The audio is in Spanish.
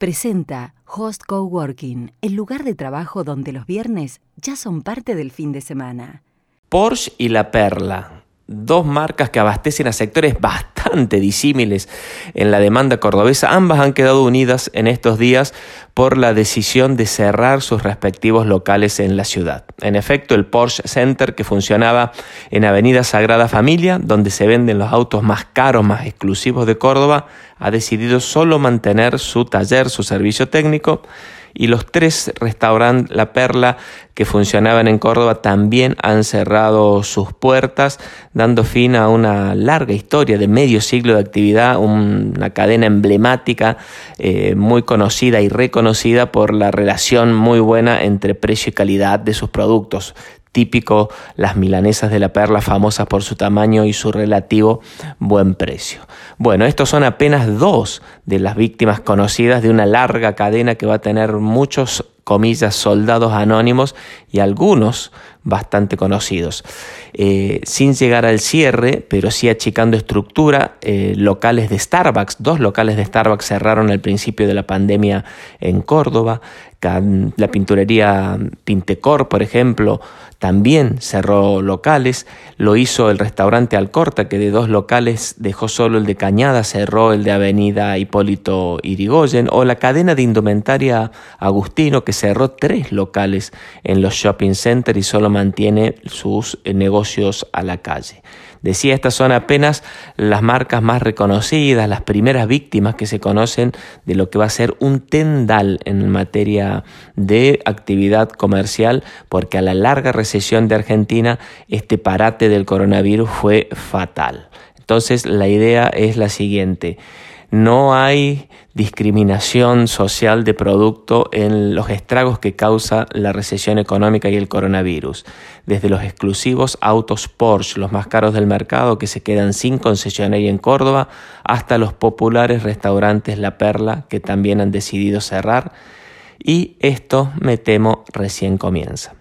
presenta Host Coworking, el lugar de trabajo donde los viernes ya son parte del fin de semana. Porsche y La Perla, dos marcas que abastecen a sectores bastante disímiles en la demanda cordobesa. Ambas han quedado unidas en estos días por la decisión de cerrar sus respectivos locales en la ciudad. En efecto, el Porsche Center, que funcionaba en Avenida Sagrada Familia, donde se venden los autos más caros, más exclusivos de Córdoba, ha decidido solo mantener su taller, su servicio técnico, y los tres restaurantes La Perla que funcionaban en Córdoba también han cerrado sus puertas, dando fin a una larga historia de medio siglo de actividad, una cadena emblemática, eh, muy conocida y reconocida por la relación muy buena entre precio y calidad de sus productos típico las milanesas de la perla famosas por su tamaño y su relativo buen precio. Bueno, estos son apenas dos de las víctimas conocidas de una larga cadena que va a tener muchos comillas soldados anónimos y algunos bastante conocidos. Eh, sin llegar al cierre, pero sí achicando estructura, eh, locales de Starbucks, dos locales de Starbucks cerraron al principio de la pandemia en Córdoba, la pinturería Pintecor, por ejemplo, también cerró locales, lo hizo el restaurante Alcorta, que de dos locales dejó solo el de Cañada, cerró el de Avenida Hipólito Irigoyen, o la cadena de indumentaria Agustino, que cerró tres locales en los shopping centers y solo mantiene sus eh, negocios a la calle. Decía, estas son apenas las marcas más reconocidas, las primeras víctimas que se conocen de lo que va a ser un tendal en materia de actividad comercial, porque a la larga recesión de Argentina este parate del coronavirus fue fatal. Entonces la idea es la siguiente. No hay discriminación social de producto en los estragos que causa la recesión económica y el coronavirus. Desde los exclusivos autos Porsche, los más caros del mercado que se quedan sin concesionaria en Córdoba, hasta los populares restaurantes La Perla que también han decidido cerrar. Y esto, me temo, recién comienza.